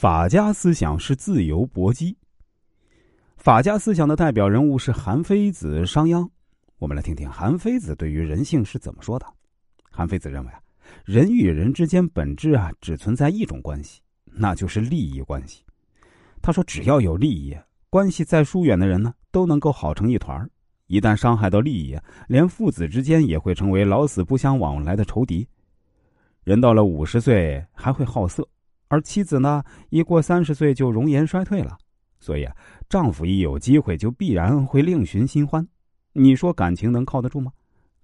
法家思想是自由搏击。法家思想的代表人物是韩非子、商鞅。我们来听听韩非子对于人性是怎么说的。韩非子认为啊，人与人之间本质啊只存在一种关系，那就是利益关系。他说，只要有利益，关系再疏远的人呢，都能够好成一团一旦伤害到利益，连父子之间也会成为老死不相往来的仇敌。人到了五十岁还会好色。而妻子呢，一过三十岁就容颜衰退了，所以啊，丈夫一有机会就必然会另寻新欢。你说感情能靠得住吗？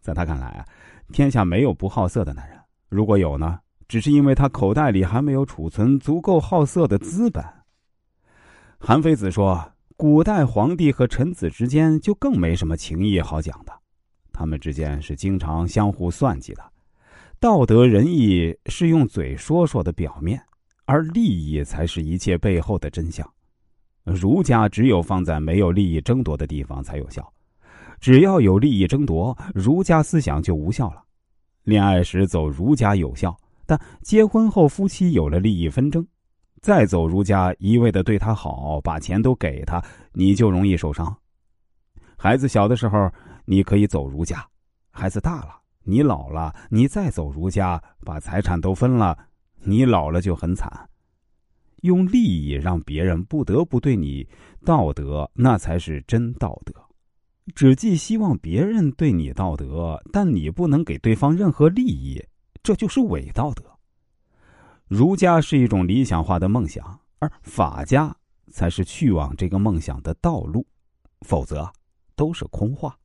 在他看来啊，天下没有不好色的男人，如果有呢，只是因为他口袋里还没有储存足够好色的资本。韩非子说，古代皇帝和臣子之间就更没什么情义好讲的，他们之间是经常相互算计的，道德仁义是用嘴说说的表面。而利益才是一切背后的真相。儒家只有放在没有利益争夺的地方才有效，只要有利益争夺，儒家思想就无效了。恋爱时走儒家有效，但结婚后夫妻有了利益纷争，再走儒家，一味的对他好，把钱都给他，你就容易受伤。孩子小的时候，你可以走儒家；孩子大了，你老了，你再走儒家，把财产都分了。你老了就很惨，用利益让别人不得不对你道德，那才是真道德。只寄希望别人对你道德，但你不能给对方任何利益，这就是伪道德。儒家是一种理想化的梦想，而法家才是去往这个梦想的道路，否则都是空话。